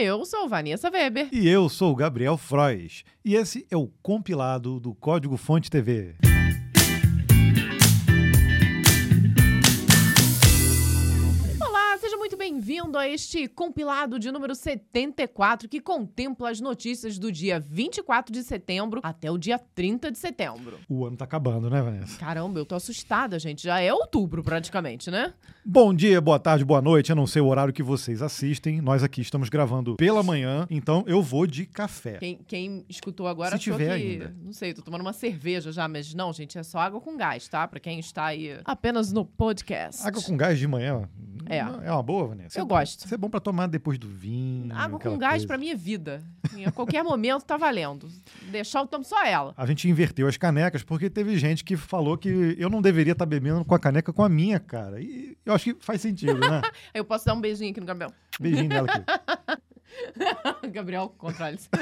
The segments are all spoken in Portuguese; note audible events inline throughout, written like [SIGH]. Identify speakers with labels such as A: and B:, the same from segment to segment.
A: Eu sou Vanessa Weber.
B: E eu sou Gabriel Frois. E esse é o compilado do Código Fonte TV.
A: A este compilado de número 74 que contempla as notícias do dia 24 de setembro até o dia 30 de setembro.
B: O ano tá acabando, né, Vanessa?
A: Caramba, eu tô assustada, gente. Já é outubro praticamente, né?
B: Bom dia, boa tarde, boa noite. Eu não sei o horário que vocês assistem. Nós aqui estamos gravando pela manhã, então eu vou de café.
A: Quem, quem escutou agora
B: Se
A: achou
B: tiver
A: que,
B: ainda.
A: não sei, tô tomando uma cerveja já, mas não, gente, é só água com gás, tá? Pra quem está aí apenas no podcast.
B: Água com gás de manhã
A: É.
B: é uma boa, Vanessa?
A: Eu
B: É-
A: gosto.
B: Isso é bom pra tomar depois do vinho.
A: Água com gás pra mim é vida. Em qualquer momento tá valendo. Deixar eu tomo só ela.
B: A gente inverteu as canecas porque teve gente que falou que eu não deveria estar bebendo com a caneca com a minha, cara. E eu acho que faz sentido, né? [LAUGHS]
A: Eu posso dar um beijinho aqui no Gabriel.
B: Beijinho dela aqui. [LAUGHS] [LAUGHS]
A: Gabriel, controle-se. [LAUGHS]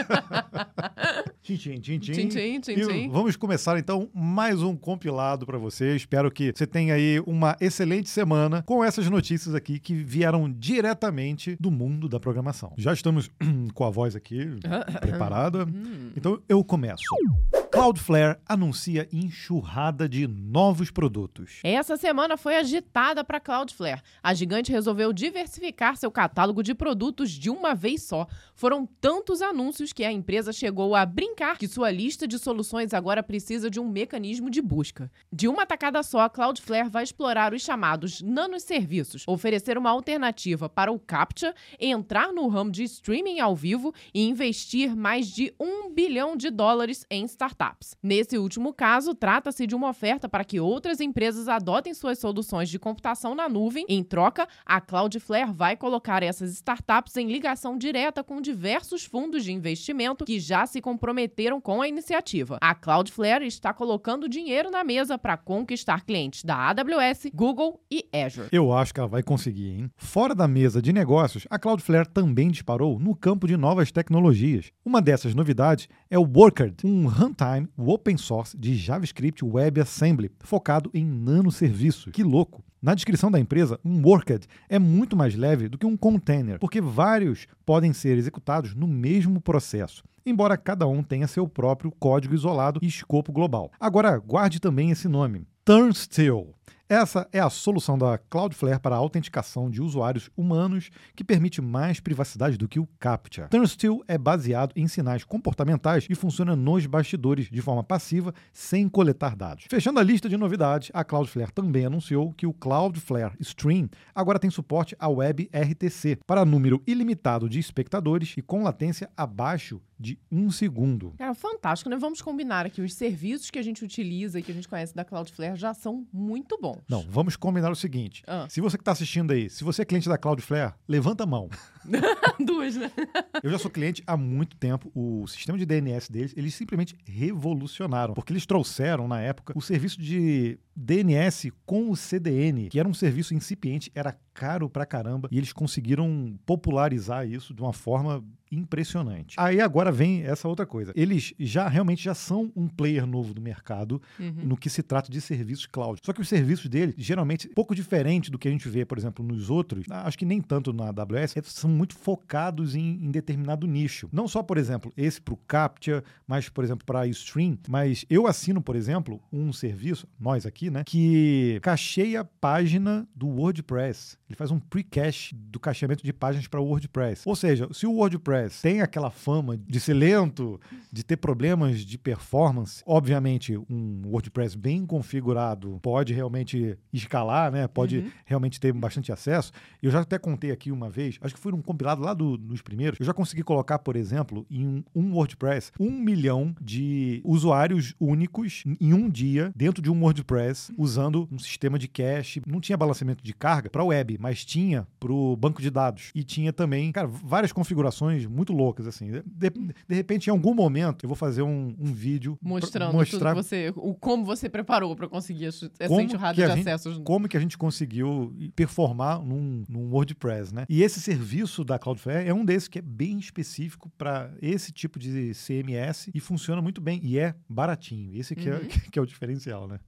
B: Tchim, tchim, tchim, tchim.
A: Tchim, tchim, tchim, tchim.
B: Vamos começar então mais um compilado para você. Espero que você tenha aí uma excelente semana com essas notícias aqui que vieram diretamente do mundo da programação. Já estamos [CLEARS THROAT] com a voz aqui [LAUGHS] preparada.
A: Hum.
B: Então eu começo. Cloudflare anuncia enxurrada de novos produtos.
A: Essa semana foi agitada para Cloudflare. A gigante resolveu diversificar seu catálogo de produtos de uma vez só. Foram tantos anúncios que a empresa chegou a brincar que sua lista de soluções agora precisa de um mecanismo de busca. De uma tacada só, a Cloudflare vai explorar os chamados nanoserviços, oferecer uma alternativa para o CAPTCHA, entrar no ramo de streaming ao vivo e investir mais de um bilhão de dólares em startups. Nesse último caso, trata-se de uma oferta para que outras empresas adotem suas soluções de computação na nuvem. Em troca, a Cloudflare vai colocar essas startups em ligação direta com diversos fundos de investimento que já se comprometeram com a iniciativa. A Cloudflare está colocando dinheiro na mesa para conquistar clientes da AWS, Google e Azure.
B: Eu acho que ela vai conseguir, hein? Fora da mesa de negócios, a Cloudflare também disparou no campo de novas tecnologias. Uma dessas novidades é o Workard, um runtime open source de JavaScript WebAssembly focado em nanoserviços. Que louco! Na descrição da empresa, um Workard é muito mais leve do que um container, porque vários podem ser executados no mesmo processo embora cada um tenha seu próprio código isolado e escopo global. Agora, guarde também esse nome: Turnstile. Essa é a solução da Cloudflare para a autenticação de usuários humanos que permite mais privacidade do que o CAPTCHA. Turnstile é baseado em sinais comportamentais e funciona nos bastidores de forma passiva, sem coletar dados. Fechando a lista de novidades, a Cloudflare também anunciou que o Cloudflare Stream agora tem suporte à web RTC para número ilimitado de espectadores e com latência abaixo de um segundo.
A: Cara, fantástico, né? Vamos combinar aqui. Os serviços que a gente utiliza e que a gente conhece da Cloudflare já são muito bons.
B: Não, vamos combinar o seguinte.
A: Ah.
B: Se você que está assistindo aí, se você é cliente da Cloudflare, levanta a mão. [LAUGHS]
A: Duas, né?
B: Eu já sou cliente há muito tempo. O sistema de DNS deles, eles simplesmente revolucionaram. Porque eles trouxeram, na época, o serviço de DNS com o CDN, que era um serviço incipiente, era caro pra caramba. E eles conseguiram popularizar isso de uma forma impressionante. Aí agora vem essa outra coisa. Eles já realmente já são um player novo do mercado
A: Uhum.
B: no que se trata de serviços cloud. Só que os serviços deles, geralmente, pouco diferente do que a gente vê, por exemplo, nos outros, acho que nem tanto na AWS, são muito focados em, em determinado nicho. Não só, por exemplo, esse para o Captcha, mas, por exemplo, para Stream. Mas eu assino, por exemplo, um serviço, nós aqui, né, que cacheia a página do WordPress. Ele faz um pre-cache do cacheamento de páginas para o WordPress. Ou seja, se o WordPress tem aquela fama de ser lento, de ter problemas de performance, obviamente um WordPress bem configurado pode realmente escalar, né? Pode
A: Uhum.
B: realmente ter bastante acesso. Eu já até contei aqui uma vez, acho que foi um compilado lá do- dos primeiros. Eu já consegui colocar, por exemplo, em um, um WordPress, um milhão de usuários únicos em um dia dentro de um WordPress usando um sistema de cache. Não tinha balanceamento de carga para web, mas tinha para o banco de dados. E tinha também, cara, várias configurações muito loucas, assim. De, de repente, em algum momento, eu vou fazer um, um vídeo
A: Mostrando
B: mostrar
A: tudo que você, o como você preparou para conseguir essa
B: Como
A: enxurrada de
B: gente-
A: acessos.
B: como que a gente conseguiu performar num, num WordPress, né? E esse serviço da Cloudflare é um desses que é bem específico para esse tipo de CMS e funciona muito bem e é baratinho. Esse que,
A: Uhum.
B: é, [LAUGHS] que é o diferencial, né?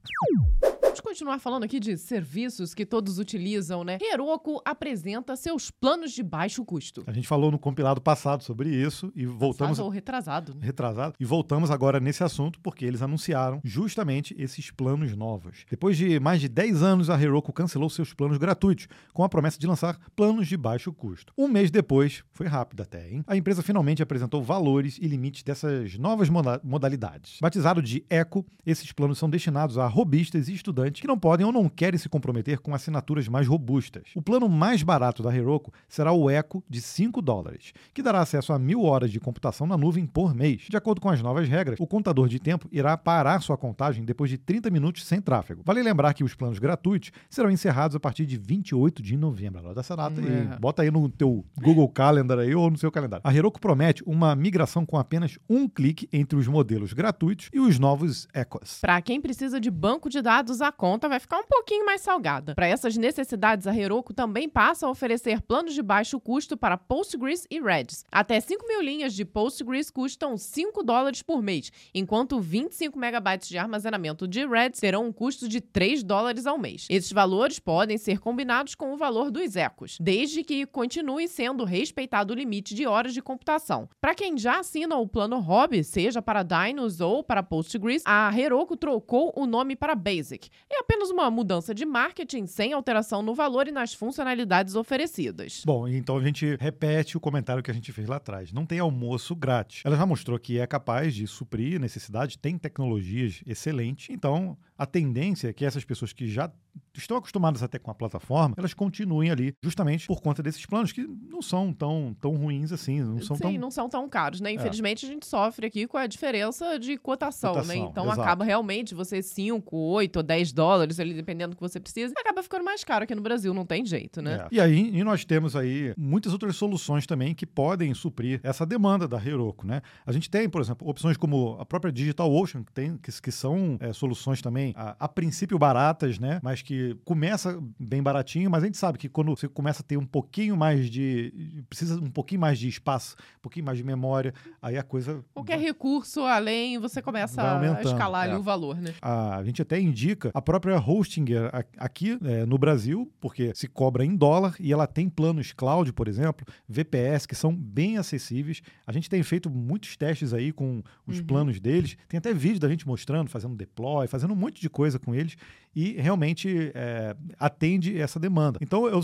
A: Vamos continuar falando aqui de serviços que todos utilizam, né? Heroku apresenta seus planos de baixo custo.
B: A gente falou no compilado passado sobre isso e voltamos.
A: Passado ou retrasado. Né?
B: Retrasado. E voltamos agora nesse assunto porque eles anunciaram justamente esses planos novos. Depois de mais de 10 anos, a Heroku cancelou seus planos gratuitos, com a promessa de lançar planos de baixo custo. Um mês depois, foi rápido até, hein? A empresa finalmente apresentou valores e limites dessas novas moda modalidades. Batizado de Eco, esses planos são destinados a robistas e estudantes que não podem ou não querem se comprometer com assinaturas mais robustas. O plano mais barato da Heroku será o Eco de 5 dólares, que dará acesso a mil horas de computação na nuvem por mês. De acordo com as novas regras, o contador de tempo irá parar sua contagem depois de 30 minutos sem tráfego. Vale lembrar que os planos gratuitos serão encerrados a partir de 28 de novembro. Anota essa data é. e bota aí no teu Google Calendar aí ou no seu calendário. A Heroku promete uma migração com apenas um clique entre os modelos gratuitos e os novos Ecos.
A: Para quem precisa de banco de dados, a conta vai ficar um pouquinho mais salgada. Para essas necessidades, a Heroku também passa a oferecer planos de baixo custo para Postgres e Redis. Até 5 mil linhas de Postgres custam 5 dólares por mês, enquanto 25 megabytes de armazenamento de Redis terão um custo de 3 dólares ao mês. Esses valores podem ser combinados com o valor dos Ecos, desde que continue sendo respeitado o limite de horas de computação. Para quem já assina o plano Hobby, seja para Dynos ou para Postgres, a Heroku trocou o nome para Basic. É apenas uma mudança de marketing sem alteração no valor e nas funcionalidades oferecidas.
B: Bom, então a gente repete o comentário que a gente fez lá atrás. Não tem almoço grátis. Ela já mostrou que é capaz de suprir necessidade, tem tecnologias excelentes. Então, a tendência é que essas pessoas que já estão acostumadas até com a plataforma, elas continuem ali, justamente por conta desses planos que não são tão, tão ruins assim, não são
A: Sim,
B: tão...
A: não são tão caros, né? Infelizmente é. a gente sofre aqui com a diferença de cotação,
B: cotação
A: né? Então
B: exato.
A: acaba realmente você 5, 8 ou 10 dólares, ali, dependendo do que você precisa, acaba ficando mais caro aqui no Brasil, não tem jeito, né?
B: É. E aí e nós temos aí muitas outras soluções também que podem suprir essa demanda da Heroku, né? A gente tem, por exemplo, opções como a própria DigitalOcean, que, tem, que, que são é, soluções também, a, a princípio baratas, né? Mas que começa bem baratinho, mas a gente sabe que quando você começa a ter um pouquinho mais de. precisa um pouquinho mais de espaço, um pouquinho mais de memória, aí a coisa.
A: Qualquer vai, recurso além, você começa a escalar é. ali o valor, né?
B: A, a, gente até indica a própria Hostinger aqui é, no Brasil, porque se cobra em dólar e ela tem planos cloud, por exemplo, VPS, que são bem acessíveis. A gente tem feito muitos testes aí com os uhum. planos deles. Tem até vídeo da gente mostrando, fazendo deploy, fazendo um monte de coisa com eles e realmente é, atende essa demanda. Então, eu,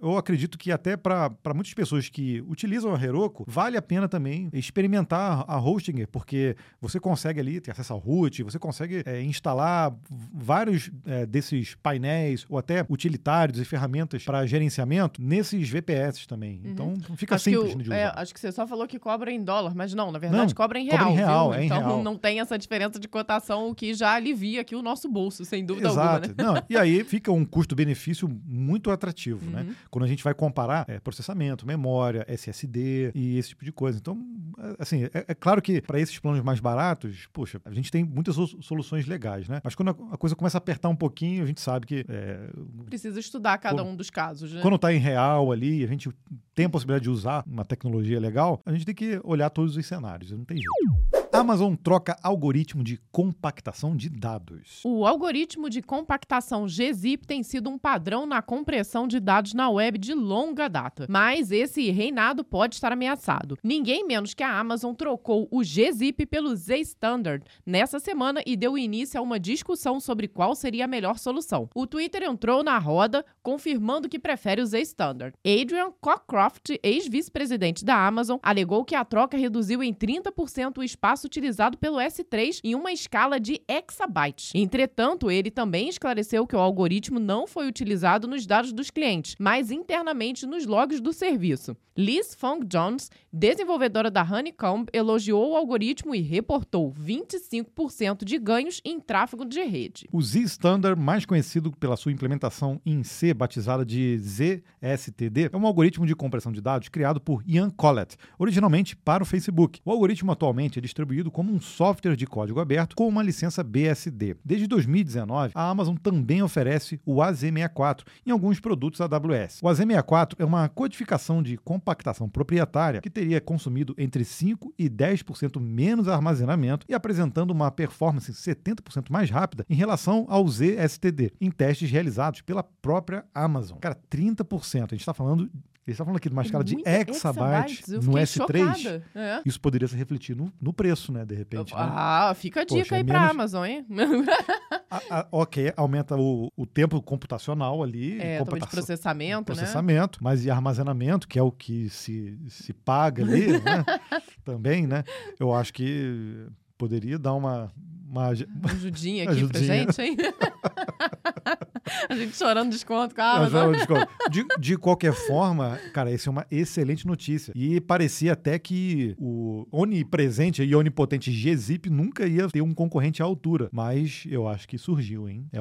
B: eu acredito que até para muitas pessoas que utilizam a Heroku, vale a pena também experimentar a Hostinger, porque você consegue ali ter acesso ao root, você consegue é, instalar vários é, desses painéis ou até utilitários e ferramentas para gerenciamento nesses VPS também. Uhum. Então, fica
A: acho
B: simples
A: o,
B: de
A: é, usar. acho que você só falou que cobra em dólar, mas não, na verdade não, cobra em real.
B: Cobra em real,
A: é
B: em
A: então
B: real.
A: não tem essa diferença de cotação, o que já alivia aqui o nosso bolso, sem dúvida
B: Exato.
A: alguma. Né?
B: Não, e aí fica um custo-benefício muito atrativo, né? uhum. né? Quando a gente vai comparar é, processamento, memória, SSD e esse tipo de coisa. Então, é, assim, é, é claro que para esses planos mais baratos, poxa, a gente tem muitas soluções legais, né? Mas quando a coisa começa a apertar um pouquinho, a gente sabe que. É,
A: Precisa estudar cada quando, um dos casos, né?
B: Quando está em real ali, a gente tem a possibilidade de usar uma tecnologia legal, a gente tem que olhar todos os cenários, não tem jeito. Amazon troca algoritmo de compactação de dados.
A: O algoritmo de compactação gzip tem sido um padrão na compressão de dados na web de longa data, mas esse reinado pode estar ameaçado. Ninguém menos que a Amazon trocou o gzip pelo Z-Standard nessa semana e deu início a uma discussão sobre qual seria a melhor solução. O Twitter entrou na roda, confirmando que prefere o Z-Standard. Adrian Cockcroft, ex-vice-presidente da Amazon, alegou que a troca reduziu em 30% o espaço utilizado pelo S3 em uma escala de exabytes. Entretanto, ele também esclareceu que o algoritmo não foi utilizado nos dados dos clientes, mas internamente nos logs do serviço. Liz Fong Jones, desenvolvedora da Honeycomb, elogiou o algoritmo e reportou 25% de ganhos em tráfego de rede.
B: O Z-Standard, mais conhecido pela sua implementação em C, batizada de ZSTD, é um algoritmo de compressão de dados criado por Ian Collett, originalmente para o Facebook. O algoritmo atualmente é distribuído distribuído como um software de código aberto com uma licença BSD. Desde 2019, a Amazon também oferece o AZ64 em alguns produtos AWS. O AZ64 é uma codificação de compactação proprietária que teria consumido entre 5 e 10% menos armazenamento e apresentando uma performance 70% mais rápida em relação ao ZSTD em testes realizados pela própria Amazon. Cara, 30%. A gente está falando ele está falando aqui de uma escala de exabytes no S3. É. Isso poderia se refletir no, no, preço, né? De repente. Né?
A: Ah, fica a dica Poxa, aí é para a Amazon, hein? [LAUGHS] [LAUGHS]
B: a, a, ok, aumenta o, o, tempo computacional ali.
A: É, de processamento,
B: processamento, né? mas e armazenamento, que é o que se, se paga ali, né? [LAUGHS] Também, né? Eu acho que poderia dar uma. Uma,
A: uma ajudinha aqui ajudinha. pra gente, hein? [LAUGHS] A gente chorando desconto, cara. Chorando desconto. [LAUGHS]
B: De, de qualquer forma, cara, essa é uma excelente notícia. E parecia até que o onipresente e onipotente Gzip nunca ia ter um concorrente à altura. Mas eu acho que surgiu, hein? É,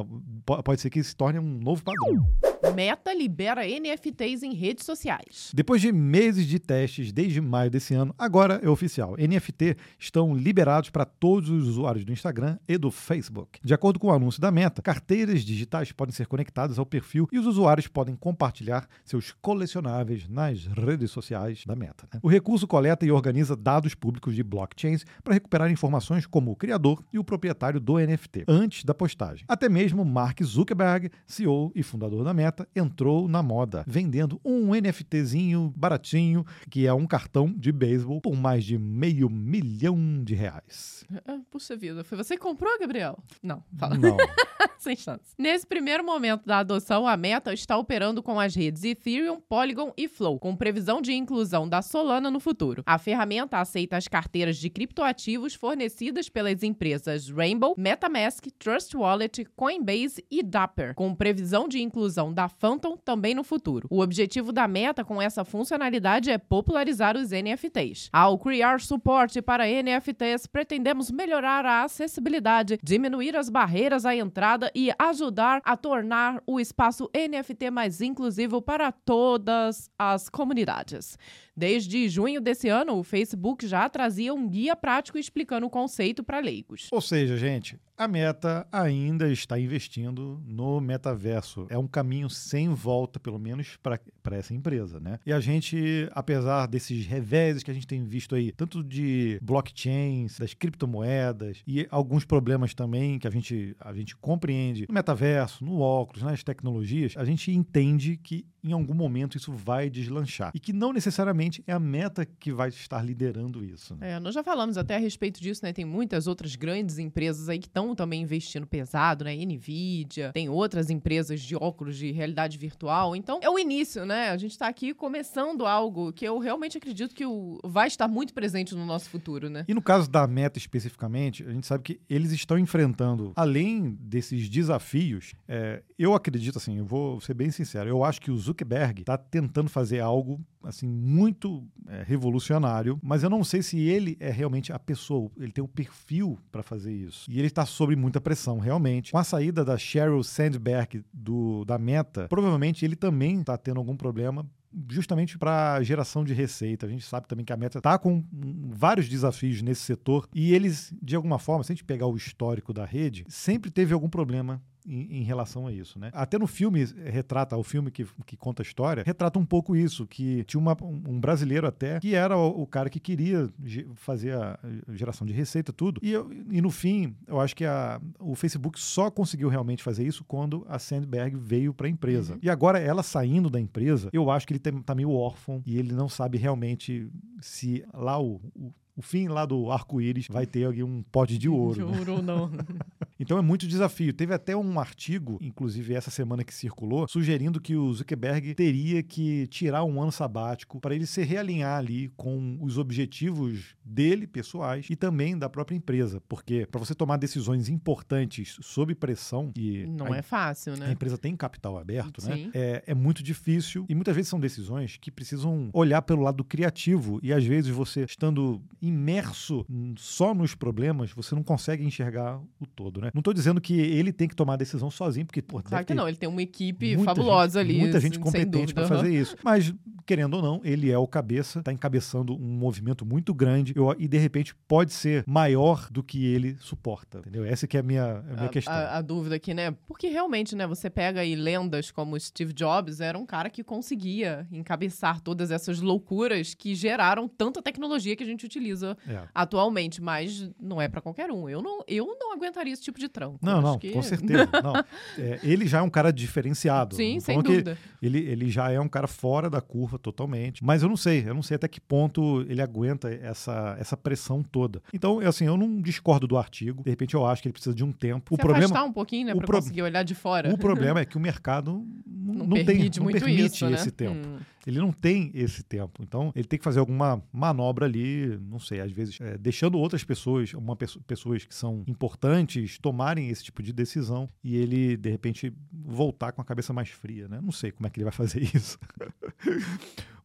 B: pode ser que se torne um novo padrão.
A: Meta libera NFTs em redes sociais.
B: Depois de meses de testes desde maio desse ano, agora é oficial. NFT estão liberados para todos os usuários do Instagram e do Facebook. De acordo com o anúncio da Meta, carteiras digitais podem ser conectadas ao perfil e os usuários podem compartilhar seus colecionáveis nas redes sociais da Meta. Né? O recurso coleta e organiza dados públicos de blockchains para recuperar informações como o criador e o proprietário do NFT antes da postagem. Até mesmo Mark Zuckerberg, CEO e fundador da Meta, entrou na moda, vendendo um NFTzinho baratinho, que é um cartão de beisebol, por mais de meio milhão de reais.
A: Ah, puxa vida, foi você que comprou, Gabriel? Não, fala.
B: Não. [LAUGHS]
A: Sem chance. Nesse primeiro momento da adoção, a Meta está operando com as redes Ethereum, Polygon e Flow, com previsão de inclusão da Solana no futuro. A ferramenta aceita as carteiras de criptoativos fornecidas pelas empresas Rainbow, MetaMask, Trust Wallet, Coinbase e Dapper, com previsão de inclusão da Phantom também no futuro. O objetivo da Meta com essa funcionalidade é popularizar os NFTs. Ao criar suporte para NFTs, pretendemos melhorar a acessibilidade, diminuir as barreiras à entrada e ajudar a tornar o espaço NFT mais inclusivo para todas as comunidades. Desde junho desse ano, o Facebook já trazia um guia prático explicando o conceito para leigos.
B: Ou seja, gente, a Meta ainda está investindo no metaverso. É um caminho sem volta, pelo menos para essa empresa, né? E a gente, apesar desses reveses que a gente tem visto aí, tanto de blockchains, das criptomoedas e alguns problemas também que a gente, a gente compreende no metaverso, no óculos, nas tecnologias, a gente entende que em algum momento isso vai deslanchar. E que não necessariamente é a meta que vai estar liderando isso.
A: Né? É, nós já falamos até a respeito disso, né? Tem muitas outras grandes empresas aí que estão também investindo pesado, né? Nvidia, tem outras empresas de óculos de realidade virtual. Então, é o início, né? A gente está aqui começando algo que eu realmente acredito que o, vai estar muito presente no nosso futuro, né?
B: E no caso da Meta especificamente, a gente sabe que eles estão enfrentando, além desses desafios, é, eu acredito assim, eu vou ser bem sincero, eu acho que os Zuckerberg está tentando fazer algo assim muito é, revolucionário, mas eu não sei se ele é realmente a pessoa, ele tem o um perfil para fazer isso. E ele está sob muita pressão, realmente. Com a saída da Sheryl Sandberg do, da Meta, provavelmente ele também está tendo algum problema justamente para geração de receita. A gente sabe também que a Meta está com vários desafios nesse setor e eles, de alguma forma, se a gente pegar o histórico da rede, sempre teve algum problema em, em, relação a isso, né? Até no filme eh, retrata, o filme que, que conta a história, retrata um pouco isso, que tinha uma, um brasileiro até que era o, o, cara que queria fazer a geração de receita, tudo. E, e no fim, eu acho que a, o Facebook só conseguiu realmente fazer isso quando a Sandberg veio para a empresa. Uhum. E agora ela saindo da empresa, eu acho que ele tem, tá meio órfão e ele não sabe realmente se lá o, o o fim lá do arco-íris vai ter alguém um pote de ouro.
A: De né? ouro, não. [LAUGHS]
B: então é muito desafio. Teve até um artigo, inclusive essa semana que circulou, sugerindo que o Zuckerberg teria que tirar um ano sabático para ele se realinhar ali com os objetivos dele, pessoais, e também da própria empresa. Porque para você tomar decisões importantes sob pressão e.
A: Não a, é fácil, né?
B: A empresa tem capital aberto, né? Sim. né? É, é muito difícil. E muitas vezes são decisões que precisam olhar pelo lado criativo. E às vezes você, estando imerso só nos problemas, você não consegue enxergar o todo, né? Não estou dizendo que ele tem que tomar a decisão sozinho, porque, pô,
A: Claro que não, ele tem uma equipe fabulosa
B: gente,
A: ali.
B: Muita gente competente para fazer isso. Mas querendo ou não, ele é o cabeça, está encabeçando um movimento muito grande eu, e de repente pode ser maior do que ele suporta, entendeu? Essa que é a minha, a minha
A: a,
B: questão.
A: A, a, dúvida aqui, né? Porque realmente, né, você pega aí lendas como Steve Jobs, era um cara que conseguia encabeçar todas essas loucuras que geraram tanta tecnologia que a gente utiliza é. atualmente, mas não é para qualquer um. Eu não, eu não aguentaria esse tipo de tranco.
B: Não, não, que... com certeza. [LAUGHS] não. É, ele já é um cara diferenciado.
A: Sim, sem dúvida.
B: Ele, ele já é um cara fora da curva totalmente. Mas eu não sei, eu não sei até que ponto ele aguenta essa, essa pressão toda. Então, assim, eu não discordo do artigo. De repente, eu acho que ele precisa de um tempo.
A: Se
B: o problema
A: um pouquinho, né, para pro... conseguir olhar de fora.
B: O problema [LAUGHS] é que o mercado não, não
A: permite,
B: tem, não
A: muito
B: permite
A: isso, né?
B: esse tempo. Hum. Ele não tem esse tempo. Então, ele tem que fazer alguma manobra ali, não sei, às vezes, é, deixando outras pessoas, uma pessoas que são importantes, tomarem esse tipo de decisão e ele, de repente, voltar com a cabeça mais fria, né? Não sei como é que ele vai fazer [LAUGHS] isso.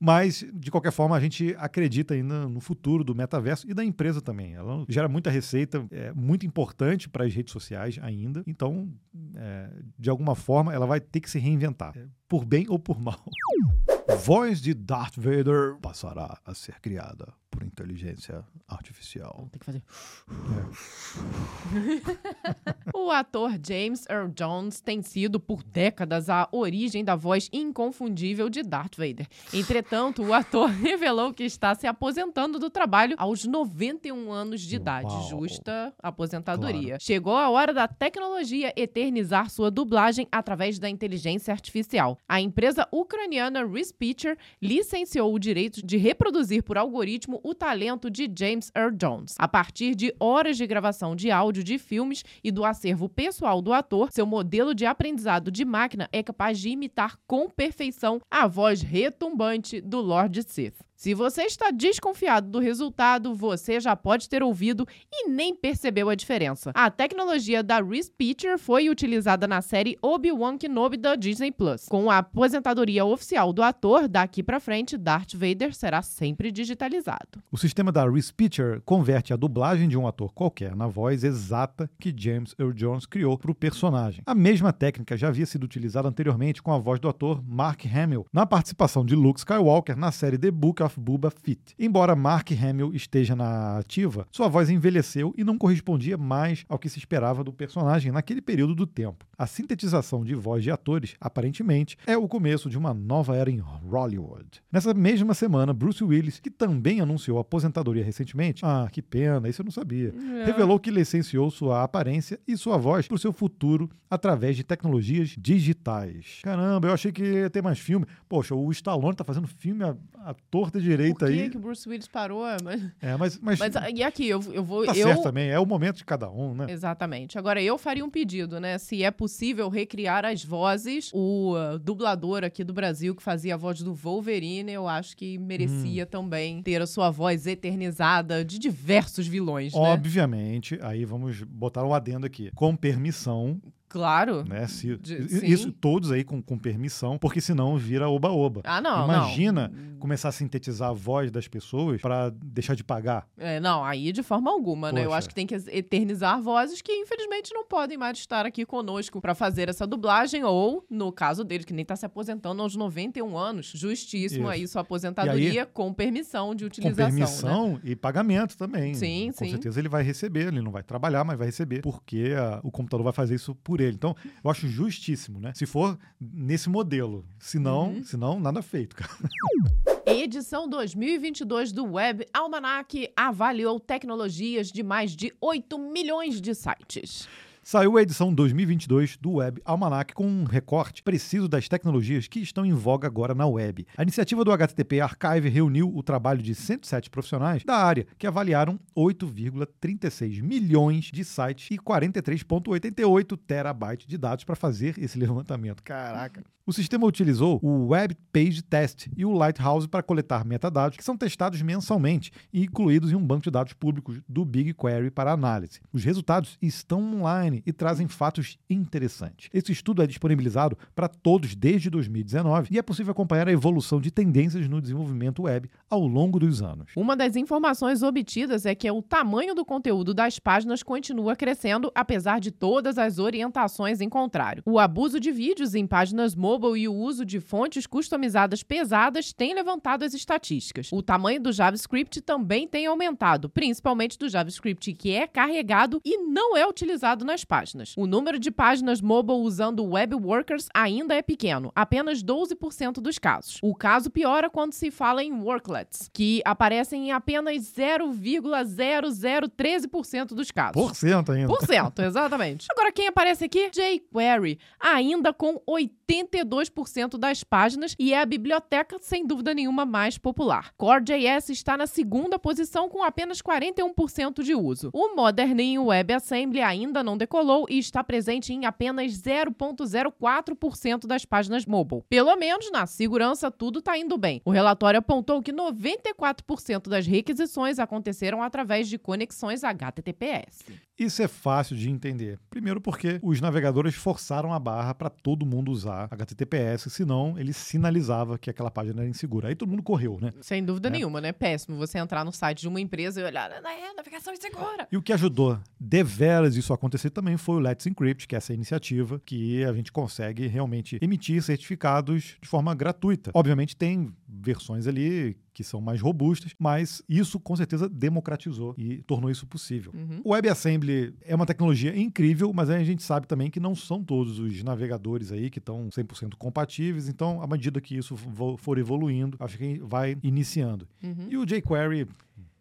B: Mas, de qualquer forma, a gente acredita ainda no futuro do metaverso e da empresa também. Ela gera muita receita, é muito importante para as redes sociais ainda. Então, é, de alguma forma, ela vai ter que se reinventar, por bem ou por mal. [LAUGHS] Voz de Darth Vader passará a ser criada por inteligência artificial.
A: Tem que fazer. É. o ator James Earl Jones tem sido por décadas a origem da voz inconfundível de Darth Vader. Entretanto, o ator [LAUGHS] revelou que está se aposentando do trabalho aos 91 anos de idade, Uau. justa aposentadoria. Claro. Chegou a hora da tecnologia eternizar sua dublagem através da inteligência artificial. A empresa ucraniana Respeecher licenciou o direito de reproduzir por algoritmo o talento de James Earl Jones. A partir de horas de gravação de áudio de filmes e do acervo pessoal do ator, seu modelo de aprendizado de máquina é capaz de imitar com perfeição a voz retumbante do Lord Sith. Se você está desconfiado do resultado, você já pode ter ouvido e nem percebeu a diferença. A tecnologia da Reese Pitcher foi utilizada na série Obi-Wan Kenobi da Disney Plus. Com a aposentadoria oficial do ator, daqui para frente, Darth Vader será sempre digitalizado.
B: O sistema da Reese Pitcher converte a dublagem de um ator qualquer na voz exata que James Earl Jones criou para o personagem. A mesma técnica já havia sido utilizada anteriormente com a voz do ator Mark Hamill na participação de Luke Skywalker na série The Book of Boba Fett. Embora Mark Hamill esteja na ativa, sua voz envelheceu e não correspondia mais ao que se esperava do personagem naquele período do tempo. A sintetização de voz de atores, aparentemente, é o começo de uma nova era em Hollywood. Nessa mesma semana, Bruce Willis, que também anunciou aposentadoria recentemente, ah, que pena, isso eu não sabia, é. revelou que licenciou sua aparência e sua voz para o seu futuro através de tecnologias digitais. Caramba, eu achei que ia ter mais filme. Poxa, o Stallone tá fazendo filme a, a torta direita
A: aí.
B: Por
A: que, que o Bruce Willis parou? É, mas... [LAUGHS]
B: É, mas, mas...
A: mas e aqui, eu, eu vou...
B: Tá
A: eu...
B: certo também, é o momento de cada um, né?
A: Exatamente. Agora, eu faria um pedido, né? Se é possível recriar as vozes. O uh, dublador aqui do Brasil que fazia a voz do Wolverine, eu acho que merecia hum. também ter a sua voz eternizada de diversos vilões.
B: Né? Obviamente, né? aí vamos botar um adendo aqui. Com permissão
A: Claro.
B: Né? Se, de, isso todos aí com, com permissão, porque senão vira oba-oba.
A: Ah, não.
B: Imagina
A: não.
B: começar a sintetizar a voz das pessoas para deixar de pagar.
A: É, não, aí de forma alguma, Poxa. né? Eu acho que tem que eternizar vozes que infelizmente não podem mais estar aqui conosco para fazer essa dublagem, ou, no caso dele, que nem tá se aposentando aos 91 anos, justíssimo isso. aí sua aposentadoria aí, com permissão de utilização.
B: Com permissão
A: né?
B: e pagamento também.
A: Sim,
B: com
A: sim.
B: Com certeza ele vai receber, ele não vai trabalhar, mas vai receber, porque a, o computador vai fazer isso por ele. Então, eu acho justíssimo, né? Se for nesse modelo. Se não, uhum. se não nada feito, cara. [LAUGHS]
A: Edição 2022 do Web Almanac avaliou tecnologias de mais de 8 milhões de sites.
B: Saiu a edição 2022 do Web Almanac com um recorte preciso das tecnologias que estão em voga agora na web. A iniciativa do HTTP Archive reuniu o trabalho de 107 profissionais da área, que avaliaram 8,36 milhões de sites e 43,88 terabytes de dados para fazer esse [LAUGHS] levantamento. Caraca! O sistema utilizou o Web Page Test e o Lighthouse para coletar metadados que são testados mensalmente e incluídos em um banco de dados públicos do BigQuery para análise. Os resultados estão online design e trazem fatos interessantes. Esse estudo é disponibilizado para todos desde 2019 e é possível acompanhar a evolução de tendências no desenvolvimento web ao longo dos anos.
A: Uma das informações obtidas é que o tamanho do conteúdo das páginas continua crescendo, apesar de todas as orientações em contrário. O abuso de vídeos em páginas mobile e o uso de fontes customizadas pesadas têm levantado as estatísticas. O tamanho do JavaScript também tem aumentado, principalmente do JavaScript que é carregado e não é utilizado nas páginas. O número de páginas mobile usando web workers ainda é pequeno, apenas 12% dos casos. O caso piora quando se fala em worklets, que aparecem em apenas 0,0013% dos casos.
B: Por cento ainda.
A: Por cento, exatamente. [LAUGHS] Agora, quem aparece aqui? jQuery, ainda com 82% das páginas e é a biblioteca, sem dúvida nenhuma, mais popular. Core.js está na segunda posição com apenas 41% de uso. O moderninho WebAssembly ainda não decolou e está presente em apenas 0,04% das páginas mobile. Pelo menos na segurança tudo está indo bem. O relatório apontou que 94% das requisições aconteceram através de conexões HTTPS.
B: Isso é fácil de entender. Primeiro porque os navegadores forçaram a barra para todo mundo usar HTTPS, senão ele sinalizava que aquela página era insegura. Aí todo mundo correu, né?
A: Sem dúvida é. nenhuma, né? Péssimo você entrar no site de uma empresa e olhar, é, navegação insegura.
B: E o que ajudou deveras isso acontecer também foi o Let's Encrypt, que é essa iniciativa que a gente consegue realmente emitir certificados de forma gratuita. Obviamente tem versões ali que são mais robustas, mas isso com certeza democratizou e tornou isso possível. Uhum. O WebAssembly é uma tecnologia incrível, mas a gente sabe também que não são todos os navegadores aí que estão 100% compatíveis, então à medida que isso for evoluindo, acho que vai iniciando. Uhum. E o jQuery,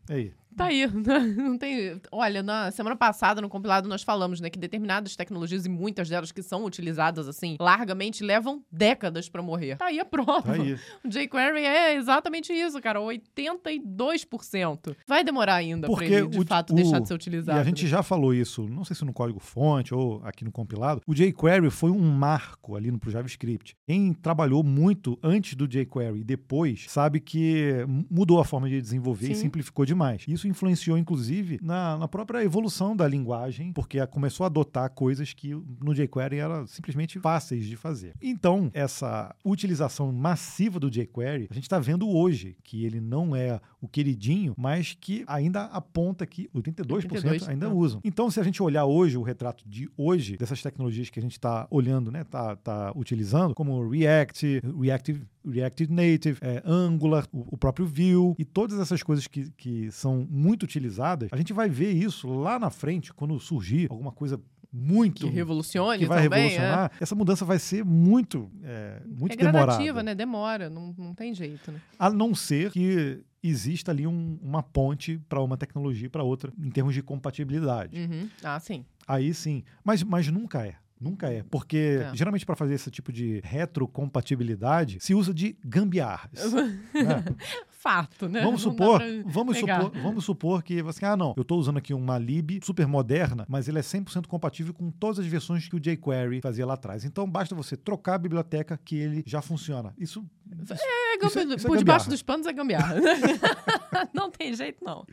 B: aí,
A: Tá aí. [LAUGHS] Não tem. Olha, na semana passada, no compilado, nós falamos, né, que determinadas tecnologias e muitas delas que são utilizadas assim largamente levam décadas para morrer. Tá aí a prova. Tá aí. [LAUGHS] O jQuery é exatamente isso, cara. 82%. Vai demorar ainda para ele, de o, fato, o, deixar de ser utilizado.
B: E a gente já falou isso, não sei se no código-fonte ou aqui no compilado. O jQuery foi um marco ali no pro JavaScript. Quem trabalhou muito antes do jQuery e depois sabe que mudou a forma de desenvolver Sim. e simplificou demais. Isso influenciou, inclusive, na, na própria evolução da linguagem, porque começou a adotar coisas que no jQuery eram simplesmente fáceis de fazer. Então, essa utilização massiva do jQuery, a gente está vendo hoje que ele não é o queridinho, mas que ainda aponta que 82%, 82 ainda não. usam. Então, se a gente olhar hoje o retrato de hoje dessas tecnologias que a gente está olhando, né, tá, tá utilizando, como React, Reactive React Native, é, Angular, o, o, próprio Vue e todas essas coisas que, que são muito utilizadas, a gente vai ver isso lá na frente, quando surgir alguma coisa muito
A: que revolucione
B: que vai
A: também,
B: revolucionar é. essa mudança vai ser muito é, muito
A: é
B: gradativa
A: né demora não, não tem jeito né
B: a não ser que exista ali um, uma ponte para uma tecnologia para outra em termos de compatibilidade
A: uhum. ah sim
B: aí sim mas mas nunca é Nunca é, porque é. geralmente para fazer esse tipo de retrocompatibilidade se usa de gambiarras. [LAUGHS]
A: né? Fato, né?
B: Vamos supor, vamos supor, vamos supor que você, ah não, eu estou usando aqui uma lib super moderna, mas ele é 100% compatível com todas as versões que o jQuery fazia lá atrás. Então basta você trocar a biblioteca que ele já funciona. Isso,
A: isso é, isso é, isso é por debaixo dos panos é gambiarra. [LAUGHS] não tem jeito não.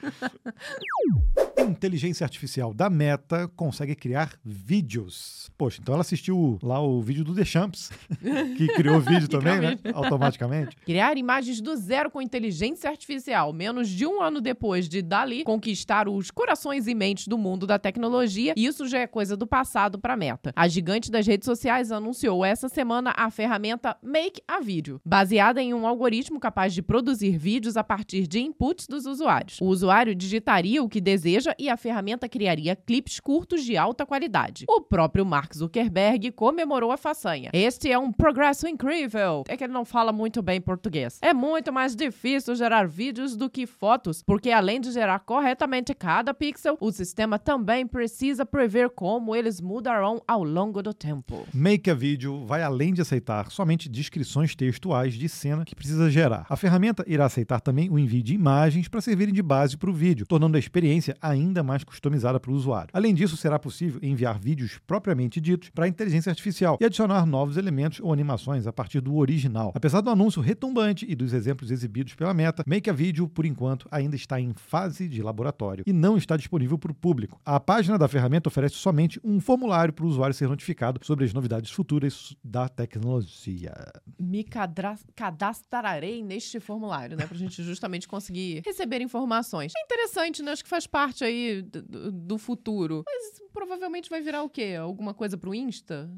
B: inteligência artificial da Meta consegue criar vídeos. Poxa, então ela assistiu lá o vídeo do Deschamps, que criou o vídeo [LAUGHS] também, né? Automaticamente.
A: Criar imagens do zero com inteligência artificial, menos de um ano depois de Dali conquistar os corações e mentes do mundo da tecnologia, isso já é coisa do passado para Meta. A gigante das redes sociais anunciou essa semana a ferramenta Make a Video, baseada em um algoritmo capaz de produzir vídeos a partir de inputs dos usuários. O usuário digitaria o que deseja e a ferramenta criaria clipes curtos de alta qualidade. O próprio Mark Zuckerberg comemorou a façanha. Este é um progresso incrível. É que ele não fala muito bem português. É muito mais difícil gerar vídeos do que fotos, porque além de gerar corretamente cada pixel, o sistema também precisa prever como eles mudarão ao longo do tempo.
B: Make a Video vai além de aceitar somente descrições textuais de cena que precisa gerar. A ferramenta irá aceitar também o envio de imagens para servirem de base para o vídeo, tornando a experiência ainda ainda mais customizada para o usuário. Além disso, será possível enviar vídeos propriamente ditos para a inteligência artificial e adicionar novos elementos ou animações a partir do original. Apesar do anúncio retumbante e dos exemplos exibidos pela Meta, Make a Video, por enquanto, ainda está em fase de laboratório e não está disponível para o público. A página da ferramenta oferece somente um formulário para o usuário ser notificado sobre as novidades futuras da tecnologia.
A: Me cadra- cadastrarei neste formulário, né? Pra gente justamente conseguir receber informações. É interessante, né? Acho que faz parte aí do- do, futuro. Mas provavelmente vai virar o quê? Alguma coisa pro Insta?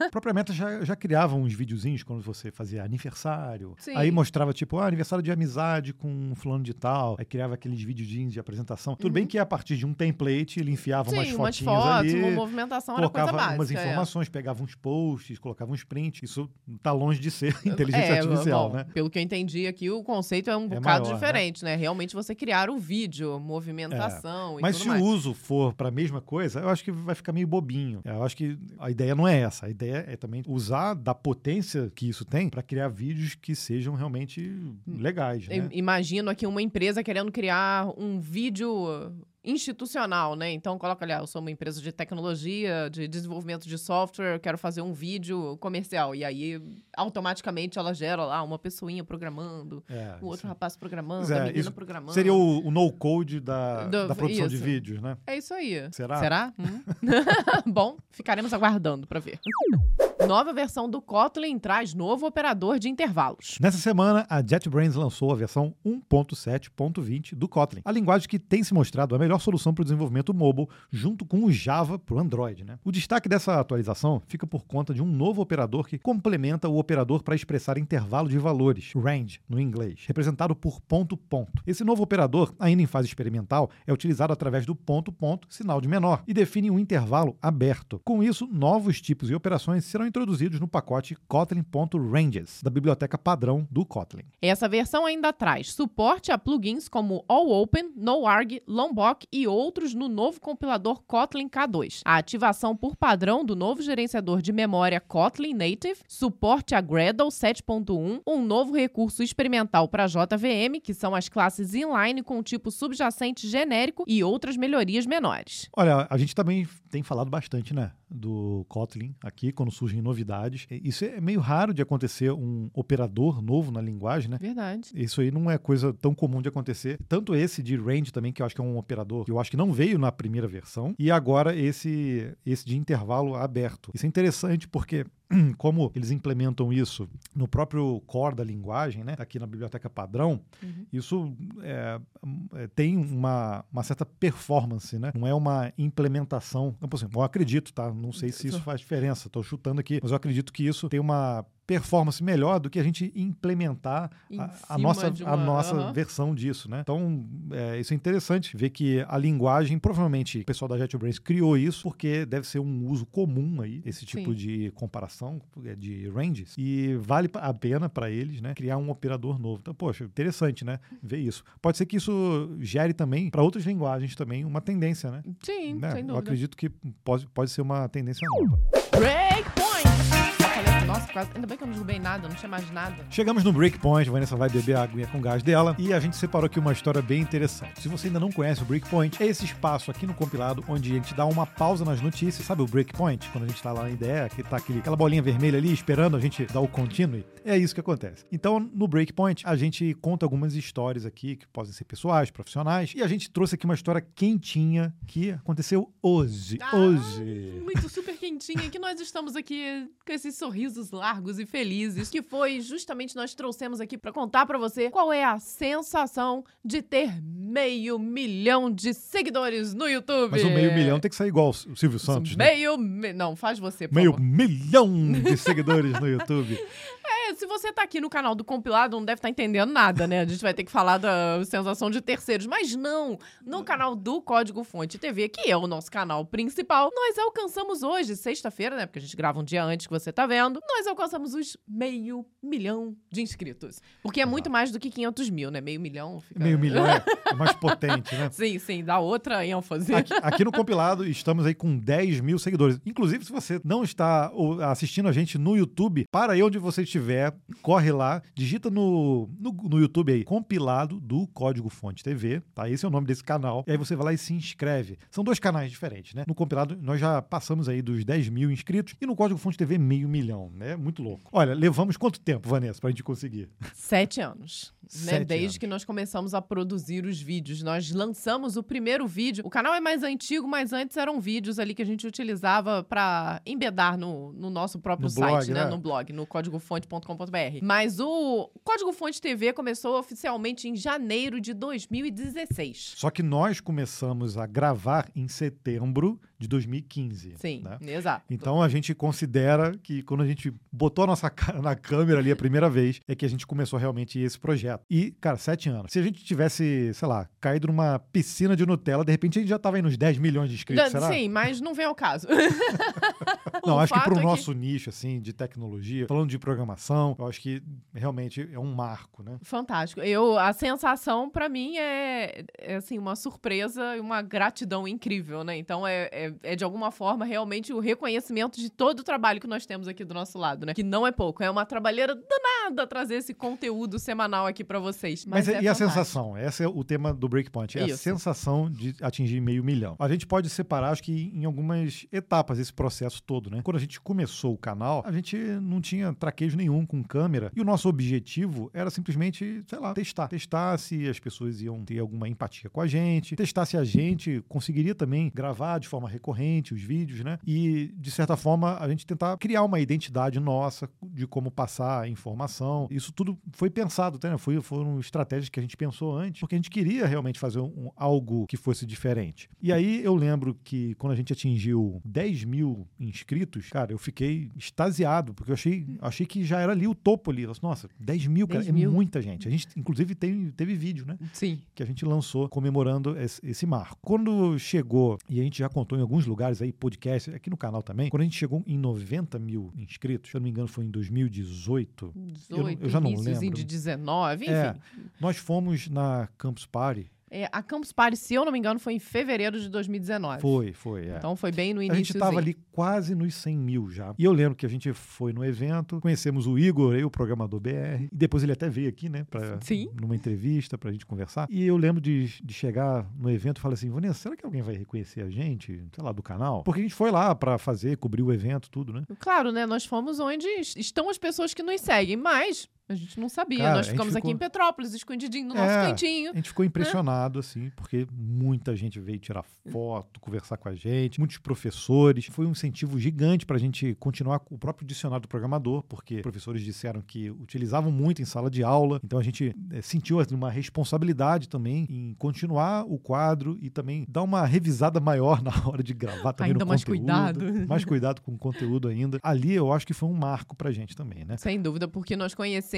B: A [LAUGHS] própria Meta já, já criava uns videozinhos quando você fazia aniversário.
A: Sim.
B: Aí mostrava, tipo, ah, aniversário de amizade com um fulano de tal. Aí criava aqueles videozinhos de apresentação. Tudo bem que a partir de um template ele enfiava umas
A: Uhum. Sim, umas
B: fotinhas
A: fotos,
B: ali.
A: uma movimentação era coisa
B: colocava
A: básica.
B: umas
A: é.
B: informações, pegava uns posts, colocava uns prints. Isso tá longe de ser [LAUGHS] inteligência
A: É,
B: artificial,
A: bom,
B: né?
A: Pelo que eu entendi aqui, o conceito é um bocado
B: maior, né?
A: diferente, né? Realmente você criar o vídeo, movimentação e
B: Mas se
A: mais.
B: o uso for para a mesma coisa, eu acho que vai ficar meio bobinho. Eu acho que a ideia não é essa. A ideia é também usar da potência que isso tem para criar vídeos que sejam realmente legais, né?
A: Eu Imagino aqui uma empresa querendo criar um vídeo institucional, né? Então coloca ali, ah, eu sou uma empresa de tecnologia, de desenvolvimento de software, eu quero fazer um vídeo comercial. E aí, automaticamente, ela gera lá uma pessoinha programando,
B: É,
A: o outro
B: isso.
A: rapaz programando,
B: Pois
A: a
B: é,
A: menina programando.
B: Seria o, o no-code da,
A: Do-
B: da produção de
A: isso.
B: vídeos, né?
A: É isso aí.
B: Será?
A: Será? Hum? [LAUGHS] Bom, ficaremos aguardando para ver. Nova versão do Kotlin traz novo operador de intervalos.
B: Nessa semana, a JetBrains lançou a versão 1.7.20 do Kotlin, a linguagem que tem se mostrado a melhor solução para o desenvolvimento mobile, junto com o Java para o Android. Né? O destaque dessa atualização fica por conta de um novo operador que complementa o operador para expressar intervalo de valores, range, no inglês, representado por ponto-ponto. Esse novo operador, ainda em fase experimental, é utilizado através do ponto-ponto, sinal de menor, e define um intervalo aberto. Com isso, novos tipos e operações serão introduzidos no pacote Kotlin.ranges, da biblioteca padrão do Kotlin.
A: Essa versão ainda traz suporte a plugins como AllOpen, NoArg, Lombok e outros no novo compilador Kotlin K2. A ativação por padrão do novo gerenciador de memória Kotlin Native, suporte a Gradle 7.1, um novo recurso experimental para JVM, que são as classes inline com tipo subjacente genérico e outras melhorias menores.
B: Olha, a gente também tem falado bastante, né, do Kotlin aqui, quando surgem novidades. Isso é meio raro de acontecer, um operador novo na linguagem, né?
A: Verdade.
B: Isso aí não é coisa tão comum de acontecer. Tanto esse de range também, que eu acho que é um operador que eu acho que não veio na primeira versão, e agora esse, esse de intervalo aberto. Isso é interessante porque [CLEARS THROAT] como eles implementam isso no próprio core da linguagem, né, aqui na biblioteca padrão,
A: Uhum.
B: isso é, é, tem uma, uma certa performance, né? Não é uma implementação. Não, por exemplo, eu acredito, tá? Não sei se isso faz diferença, estou chutando aqui, mas eu acredito que isso tem uma performance melhor do que a gente implementar
A: Em
B: a, a nossa,
A: de
B: a
A: uma-
B: nossa
A: aham.
B: versão disso, né? Então, é, isso é interessante ver que a linguagem, provavelmente o pessoal da JetBrains criou isso porque deve ser um uso comum aí, esse tipo
A: Sim.
B: de comparação é, de ranges, e vale a pena para eles, né, criar um operador novo. Então, poxa, interessante, né, ver isso. Pode ser que isso gere também, para outras linguagens também, uma tendência, né?
A: Sim,
B: Né?
A: sem
B: Eu
A: dúvida.
B: acredito que pode, pode ser uma tendência nova.
A: Breakpoint! Nossa, quase... ainda bem que eu não derrubei nada, não tinha mais nada.
B: Chegamos no Breakpoint, a Vanessa vai beber a aguinha com gás dela e a gente separou aqui uma história bem interessante. Se você ainda não conhece o Breakpoint, é esse espaço aqui no compilado onde a gente dá uma pausa nas notícias. Sabe o Breakpoint? Quando a gente tá lá na ideia, que tá aquele, aquela bolinha vermelha ali esperando a gente dar o continue. É isso que acontece. Então, no Breakpoint, a gente conta algumas histórias aqui que podem ser pessoais, profissionais, e a gente trouxe aqui uma história quentinha que aconteceu hoje.
A: Ah,
B: Hoje.
A: Muito super quentinha que nós estamos aqui com esses sorrisos largos e felizes, que foi justamente nós trouxemos aqui pra contar pra você qual é a sensação de ter meio milhão de seguidores no YouTube.
B: Mas o meio milhão tem que sair igual o Silvio Santos, né?
A: Meio mi- Não, faz você, por
B: Meio
A: favor.
B: milhão de seguidores no [LAUGHS] YouTube.
A: É, se você tá aqui no canal do compilado, não deve estar entendendo nada, né? A gente vai ter que falar da sensação de terceiros. Mas não, no canal do Código Fonte TV, que é o nosso canal principal, nós alcançamos hoje, sexta-feira, né? Porque a gente grava um dia antes que você tá vendo, nós alcançamos os meio milhão de inscritos. Porque é muito mais do que 500 mil, né? Meio milhão fica...
B: Meio milhão é é [LAUGHS] mais potente, né?
A: Sim, sim, dá outra ênfase.
B: Aqui, aqui no compilado estamos aí com 10 mil seguidores. Inclusive, se você não está assistindo a gente no YouTube, para aí onde você estiver, é, corre lá, digita no, no, no YouTube aí, compilado do Código Fonte TV, tá? Esse é o nome desse canal. E aí você vai lá e se inscreve. São dois canais diferentes, né? No compilado, nós já passamos aí dos 10 mil inscritos e no Código Fonte TV, meio milhão, né? Muito louco. Olha, levamos quanto tempo, Vanessa, pra gente conseguir?
A: Sete anos. Né? Desde
B: anos.
A: que nós começamos a produzir os vídeos. Nós lançamos o primeiro vídeo. O canal é mais antigo, mas antes eram vídeos ali que a gente utilizava para embedar no, no nosso próprio
B: No
A: site,
B: blog,
A: né?
B: né?
A: No blog, no códigofonte.com.br. Mas o Código Fonte TV começou oficialmente em janeiro de 2016.
B: Só que nós começamos a gravar em setembro de 2015.
A: Sim,
B: né?
A: exato.
B: Então a gente considera que quando a gente botou a nossa [LAUGHS] cara na câmera ali a primeira vez, é que a gente começou realmente esse projeto. E, cara, sete anos. Se a gente tivesse, sei lá, caído numa piscina de Nutella, de repente a gente já tava aí nos 10 milhões de inscritos, será?
A: Sim, mas não vem ao caso. [LAUGHS] [LAUGHS]
B: Não,
A: O
B: acho que
A: fato
B: pro
A: é
B: nosso nicho, assim, de tecnologia, falando de programação, eu acho que realmente é um marco, né?
A: Fantástico. Eu, a sensação pra mim é, é, assim uma surpresa e uma gratidão incrível, né? Então é, é, é, de alguma forma realmente o reconhecimento de todo o trabalho que nós temos aqui do nosso lado, né? Que não é pouco, é uma trabalheira danada trazer esse conteúdo semanal aqui pra vocês.
B: Mas,
A: Mas,
B: e
A: é
B: a
A: fantástico.
B: sensação? Esse é o tema do Breakpoint, é a
A: Isso.
B: sensação de atingir meio milhão. A gente pode separar, acho que em algumas etapas esse processo todo, né? Quando a gente começou o canal, a gente não tinha traquejo nenhum com câmera e o nosso objetivo era simplesmente, sei lá, testar. Testar se as pessoas iam ter alguma empatia com a gente, testar se a gente conseguiria também gravar de forma recorrente os vídeos, né? E, de certa forma, a gente tentar criar uma identidade nossa de como passar informação. Isso tudo foi pensado, né? Foi, foram estratégias que a gente pensou antes, porque a gente queria realmente fazer um- algo que fosse diferente. E aí eu lembro que quando a gente atingiu 10 mil inscritos, cara, eu fiquei extasiado, porque eu achei, achei que já era ali o topo ali. Nossa, 10 mil, cara,
A: 10
B: é
A: mil.
B: muita gente. A gente, inclusive, teve, teve vídeo, né?
A: Sim.
B: que a gente lançou comemorando esse, esse marco. Quando chegou, e a gente já contou em alguns lugares aí, podcast, aqui no canal também, quando a gente chegou em 90 mil inscritos, se eu não me engano foi em 2018,
A: 18,
B: eu já não lembro.
A: de 19, enfim.
B: É. nós fomos na Campus Party.
A: É, a Campus Party, se eu não me engano, foi em fevereiro de 2019.
B: Foi, foi, é.
A: Então foi bem no
B: a
A: início.
B: gente estava ali quase nos 100 mil já. E eu lembro que a gente foi no evento, conhecemos o Igor, aí, o programador BR. E depois ele até veio aqui, né, pra,
A: Sim.
B: numa entrevista pra gente conversar. E eu lembro de, de chegar no evento e falar assim: Vanessa, será que alguém vai reconhecer a gente, sei lá, do canal? Porque a gente foi lá pra fazer, cobrir o evento, tudo, né?
A: Claro, né? Nós fomos onde estão as pessoas que nos seguem, mas a gente não sabia.
B: Cara, a
A: Nós ficamos aqui
B: ficou-
A: em Petrópolis, escondidinho no
B: É.
A: nosso cantinho.
B: A gente ficou impressionado, assim, porque muita gente veio tirar foto, conversar com a gente, muitos professores. Foi um incentivo gigante para a gente continuar com o próprio dicionário do programador, porque professores disseram que utilizavam muito em sala de aula. Então a gente eh, sentiu assim, uma responsabilidade também em continuar o quadro e também dar uma revisada maior [LAUGHS] na hora de gravar também
A: Ainda
B: no
A: mais
B: conteúdo.
A: cuidado.
B: Mais cuidado com o conteúdo ainda. Ali eu acho que foi um marco pra gente também, né?
A: Sem dúvida, porque nós conhecemos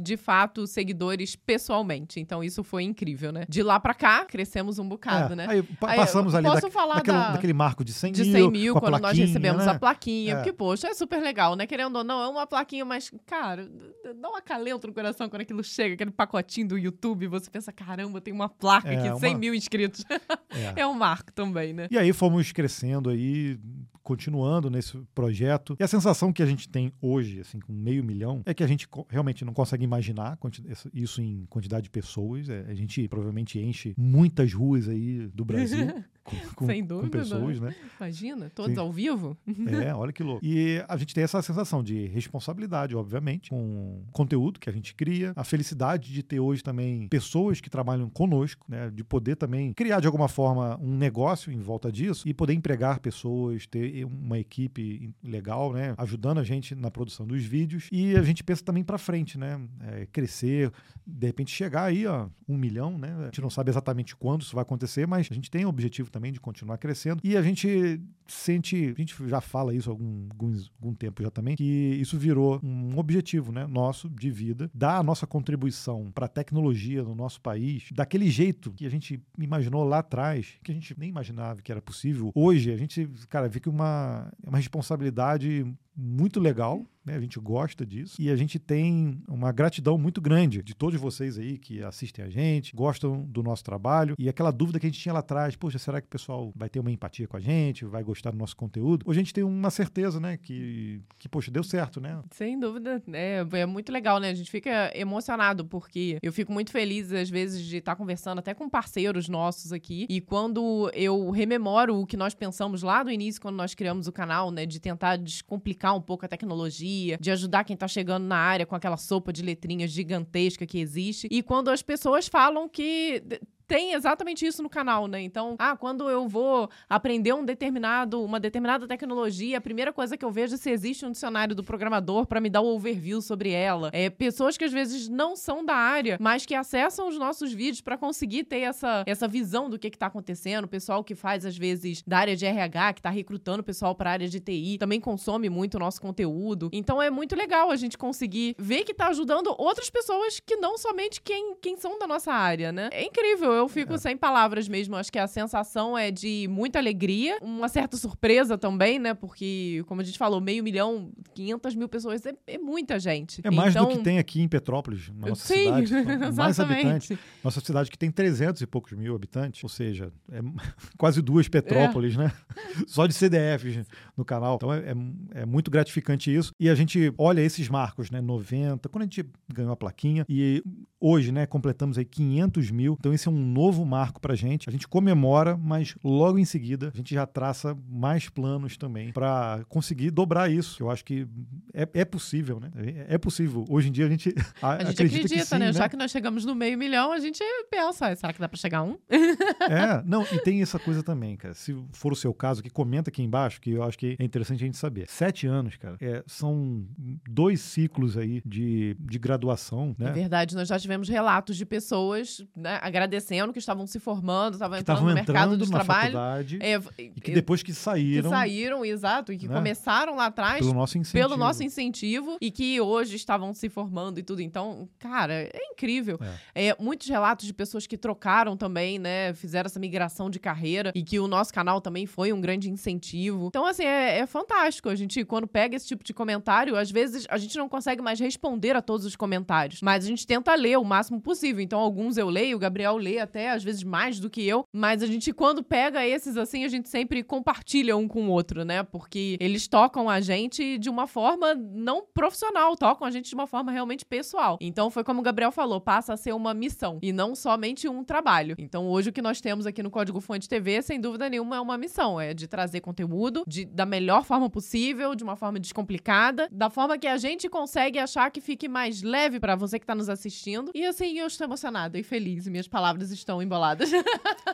A: de fato seguidores pessoalmente. Então isso foi incrível, né? De lá pra cá, crescemos um bocado,
B: É,
A: né?
B: Aí, pa-
A: Aí,
B: passamos ali
A: posso
B: da-
A: falar
B: daquele,
A: da-
B: daquele marco de 100
A: de
B: mil.
A: 100 mil, quando nós recebemos
B: né?
A: a plaquinha.
B: É.
A: Porque, poxa, é super legal, né? Querendo ou não, é uma plaquinha, mas, cara, dá um acalento no coração quando aquilo chega, aquele pacotinho do YouTube, você pensa, caramba, tem uma placa
B: É,
A: aqui, 100
B: uma-
A: mil inscritos. [LAUGHS]
B: É.
A: é um marco também, né?
B: E aí fomos crescendo aí, continuando nesse projeto. E a sensação que a gente tem hoje, assim, com meio milhão, é que a gente realmente não consegue imaginar isso em quantidade de pessoas. É, a gente provavelmente enche muitas ruas aí do Brasil [LAUGHS] com, [LAUGHS] com-
A: Sem
B: com
A: dúvida.
B: pessoas, né?
A: Imagina, todos
B: Sim.
A: ao vivo.
B: É, olha que louco. E a gente tem essa sensação de responsabilidade, obviamente, com o conteúdo que a gente cria, a felicidade de ter hoje também pessoas que trabalham conosco, né, de poder também criar de alguma forma um negócio em volta disso e poder empregar pessoas, ter uma equipe legal, né, ajudando a gente na produção dos vídeos. E a gente pensa também para frente, né, é, crescer, de repente chegar aí a um milhão, né? A gente não sabe exatamente quando isso vai acontecer, mas a gente tem o objetivo também de continuar crescendo. E a gente sente, a gente já fala isso há algum, algum tempo já também, que isso virou um objetivo, né, nosso de vida, dar a nossa contribuição para a tecnologia no nosso país, daquele jeito que a gente imaginou lá atrás, que a gente nem imaginava que era possível. Hoje a gente, cara, vê que uma, uma responsabilidade muito legal, né? A gente gosta disso e a gente tem uma gratidão muito grande de todos vocês aí que assistem a gente, gostam do nosso trabalho e aquela dúvida que a gente tinha lá atrás, poxa, será que o pessoal vai ter uma empatia com a gente, vai gostar do nosso conteúdo? Hoje a gente tem uma certeza, né, que, que poxa, deu certo, né?
A: Sem dúvida, é, é muito legal, né? A gente fica emocionado porque eu fico muito feliz às vezes de estar conversando até com parceiros nossos aqui e quando eu rememoro o que nós pensamos lá no início quando nós criamos o canal, né, de tentar descomplicar um pouco a tecnologia de ajudar quem tá chegando na área com aquela sopa de letrinhas gigantesca que existe. E quando as pessoas falam que tem exatamente isso no canal, né? Então, ah, quando eu vou aprender um determinado, uma determinada tecnologia, a primeira coisa que eu vejo é se existe um dicionário do programador para me dar o um overview sobre ela. É pessoas que às vezes não são da área, mas que acessam os nossos vídeos para conseguir ter essa, essa visão do que que tá acontecendo. O pessoal que faz às vezes da área de RH, que tá recrutando pessoal para área de TI, também consome muito o nosso conteúdo. Então é muito legal a gente conseguir ver que tá ajudando outras pessoas que não somente quem, quem são da nossa área, né? É incrível eu fico é. sem palavras mesmo. Acho que a sensação é de muita alegria, uma certa surpresa também, né? Porque, como a gente falou, meio milhão, 500 mil pessoas é, é muita gente.
B: É mais então... do que tem aqui em Petrópolis, na nossa
A: Sim,
B: cidade. [LAUGHS] mais habitantes. Nossa cidade que tem 300 e poucos mil habitantes, ou seja, é [LAUGHS] quase duas Petrópolis, é. né? [LAUGHS] Só de CDFs no canal. Então é, é, é, muito gratificante isso. E a gente olha esses marcos, né? 90, quando a gente ganhou a plaquinha, e hoje, né, completamos aí 500 mil. Então esse é um novo marco para a gente. A gente comemora, mas logo em seguida a gente já traça mais planos também para conseguir dobrar isso. Eu acho que é, é, possível, né? É possível. Hoje em dia a gente, [LAUGHS]
A: a, a gente acredita, acredita sim, né? né? Já que nós chegamos no meio milhão, a gente pensa, será que dá para chegar a um?
B: é, não, e tem essa coisa também, cara. Se for o seu caso, que comenta aqui embaixo, que eu acho que é interessante a gente saber. Sete anos, cara, é, são dois ciclos aí de, de graduação, né?
A: É verdade, nós já tivemos relatos de pessoas né, agradecendo que estavam se formando, estavam entrando no mercado do trabalho.
B: É, e que depois que saíram.
A: Que saíram, exato, e que né? começaram lá atrás.
B: Pelo nosso incentivo.
A: Pelo nosso incentivo e que hoje estavam se formando e tudo. Então, cara, é incrível. É. é. muitos relatos de pessoas que trocaram também, né? Fizeram essa migração de carreira e que o nosso canal também foi um grande incentivo. Então, assim, é, é fantástico. A gente, quando pega esse tipo de comentário, às vezes a gente não consegue mais responder a todos os comentários, mas a gente tenta ler o máximo possível. Então, alguns eu leio, o Gabriel lê até às vezes mais do que eu, mas a gente, quando pega esses assim, a gente sempre compartilha um com o outro, né? Porque eles tocam a gente de uma forma não profissional, tocam a gente de uma forma realmente pessoal. Então foi como o Gabriel falou, passa a ser uma missão e não somente um trabalho. Então hoje o que nós temos aqui no Código Fonte TV, sem dúvida nenhuma, é uma missão, é de trazer conteúdo de, da melhor forma possível, de uma forma descomplicada, da forma que a gente consegue achar que fique mais leve para você que está nos assistindo. E assim, eu estou emocionada e feliz, e minhas palavras estão emboladas.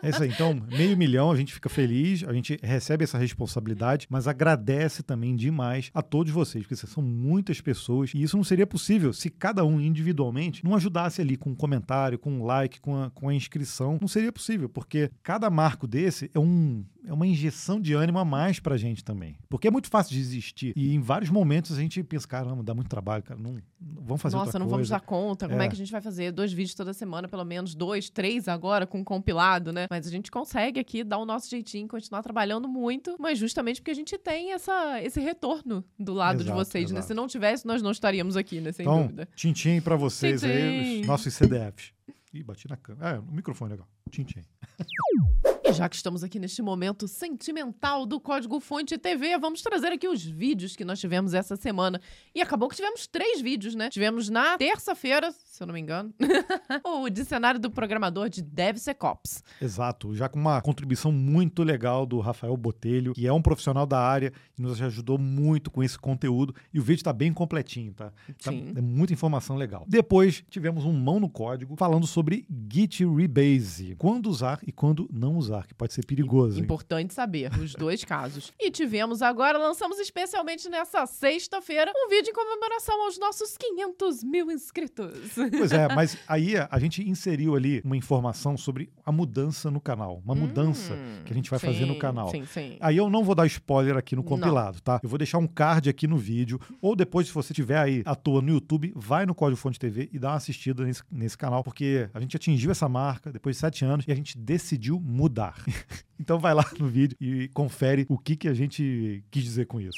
B: É isso aí. Então, meio milhão, a gente fica feliz, a gente recebe essa responsabilidade, mas agradece também demais a todos vocês, porque são muitas pessoas e isso não seria possível se cada um individualmente não ajudasse ali com um comentário, com um like, com a, com a inscrição. Não seria possível, porque cada marco desse é um, é uma injeção de ânimo a mais pra gente também. Porque é muito fácil de desistir. E em vários momentos a gente pensa, caramba, dá muito trabalho, cara. Não, não vamos fazer
A: Nossa, não
B: coisa.
A: vamos dar conta. Como é. é. que a gente vai fazer dois vídeos toda semana, pelo menos dois, três agora, com compilado, né? Mas a gente consegue aqui dar o nosso jeitinho, continuar trabalhando muito, mas justamente porque a gente tem essa, esse retorno do lado exato, de vocês, né? exato. né? Se não tivesse, nós não estaríamos aqui, né? Sem
B: então,
A: dúvida.
B: Tintim pra vocês tchim, aí, os nossos CDFs. Ih, bati na câmera. É, o microfone legal.
A: E [LAUGHS] já que estamos aqui neste momento sentimental do Código Fonte TV, vamos trazer aqui os vídeos que nós tivemos essa semana. E acabou que tivemos três vídeos, né? Tivemos na terça-feira, se eu não me engano, [LAUGHS] o dicionário do programador de DevSecOps.
B: Exato, já com uma contribuição muito legal do Rafael Botelho, que é um profissional da área e nos ajudou muito com esse conteúdo. E o vídeo está bem completinho, tá? tá?
A: Sim.
B: É muita informação legal. Depois tivemos um mão no código falando sobre Git Rebase, quando usar e quando não usar que pode ser perigoso.
A: Importante hein? saber, os dois casos. E tivemos agora, lançamos especialmente nessa sexta-feira, um vídeo em comemoração aos nossos 500 mil inscritos.
B: Pois é, [LAUGHS] mas aí a gente inseriu ali uma informação sobre a mudança no canal. Uma hum, mudança que a gente vai sim, fazer no canal.
A: Sim, sim.
B: Aí eu não vou dar spoiler aqui no compilado, não. tá? Eu vou deixar um card aqui no vídeo, ou depois, se você tiver aí à toa no YouTube, vai no Código Fonte TV e dá uma assistida nesse, nesse canal, porque a gente atingiu essa marca depois de sete anos e a gente decidiu mudar. [LAUGHS] então vai lá no vídeo e confere o que, que a gente quis dizer com isso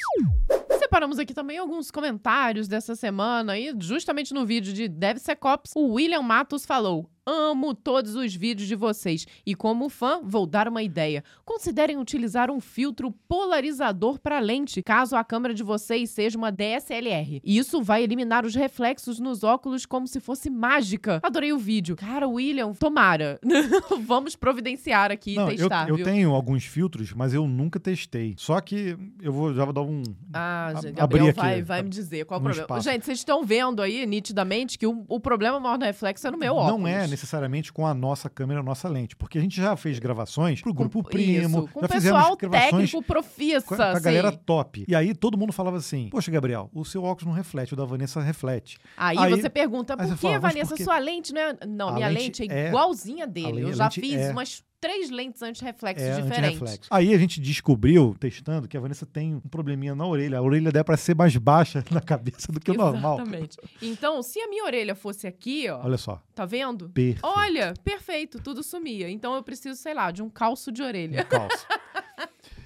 A: separamos aqui também alguns comentários dessa semana e justamente no vídeo de DevSecOps, o William Matos falou: Amo todos os vídeos de vocês e, como fã, vou dar uma ideia. Considerem utilizar um filtro polarizador para lente, caso a câmera de vocês seja uma DSLR. Isso vai eliminar os reflexos nos óculos como se fosse mágica. Adorei o vídeo. Cara, William, tomara. [LAUGHS] Vamos providenciar aqui
B: Não,
A: e testar,
B: eu, eu tenho alguns filtros, mas eu nunca testei. Só que eu vou, já vou dar um.
A: Ah,
B: a-
A: gente,
B: abrir
A: Gabriel
B: aqui,
A: vai, vai
B: a-
A: me dizer qual o
B: um
A: problema.
B: espaço.
A: Gente, vocês estão vendo aí nitidamente que o, o problema maior do reflexo é no meu óculos.
B: Não é necessariamente com a nossa câmera, a nossa lente, porque a gente já fez gravações pro grupo
A: Com-
B: Primo,
A: Isso, com
B: já fizemos
A: pessoal
B: gravações
A: técnico profissa,
B: com a, com a galera top. E aí todo mundo falava assim: Poxa, Gabriel, o seu óculos não reflete, o da Vanessa reflete.
A: Aí,
B: Aí-
A: você pergunta, por que,
B: fala,
A: Vanessa,
B: por quê?
A: sua lente não é... Não,
B: A
A: minha
B: lente
A: lente é
B: é-
A: igualzinha dele.
B: le-
A: Eu
B: a
A: já fiz
B: é-
A: umas três lentes anti-reflexos
B: É
A: diferentes.
B: antirreflexo. Aí a gente descobriu, testando, que a Vanessa tem um probleminha na orelha. A orelha dela é pra ser mais baixa [LAUGHS] na cabeça do que o normal.
A: Exatamente. Então, se a minha orelha fosse aqui, ó,
B: Olha só.
A: tá vendo?
B: Perfeito.
A: Olha, perfeito, tudo sumia. Então eu preciso, sei lá, de um calço de orelha.
B: calça.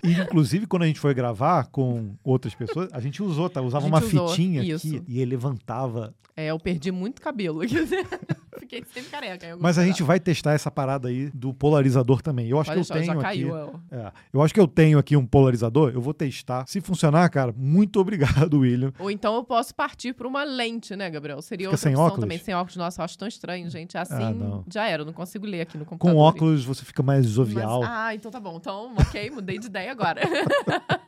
B: E, inclusive, quando a gente foi gravar com outras pessoas, a gente usou, tá? Usava
A: A
B: uma
A: gente usou,
B: fitinha
A: isso.
B: aqui e ele levantava.
A: É, eu perdi muito cabelo. [LAUGHS] [LAUGHS] Fiquei sempre careca.
B: Mas a gente vai testar essa parada aí do polarizador também. Eu acho
A: Pode
B: que eu
A: deixar,
B: tenho
A: já
B: aqui.
A: caiu. ó.
B: É, eu acho que eu tenho aqui um polarizador, eu vou testar. Se funcionar, cara, muito [LAUGHS] obrigado, William.
A: Ou então eu posso partir para uma lente, né, Gabriel? Seria
B: Fica
A: outra
B: sem
A: opção
B: óculos?
A: também. Sem óculos, nossa, eu acho tão estranho, gente. Assim,
B: Ah,
A: já era, eu não consigo ler aqui no computador.
B: Com óculos você fica mais
A: Mas-
B: jovial.
A: ah, então tá bom. Então, ok, mudei de ideia agora. [LAUGHS]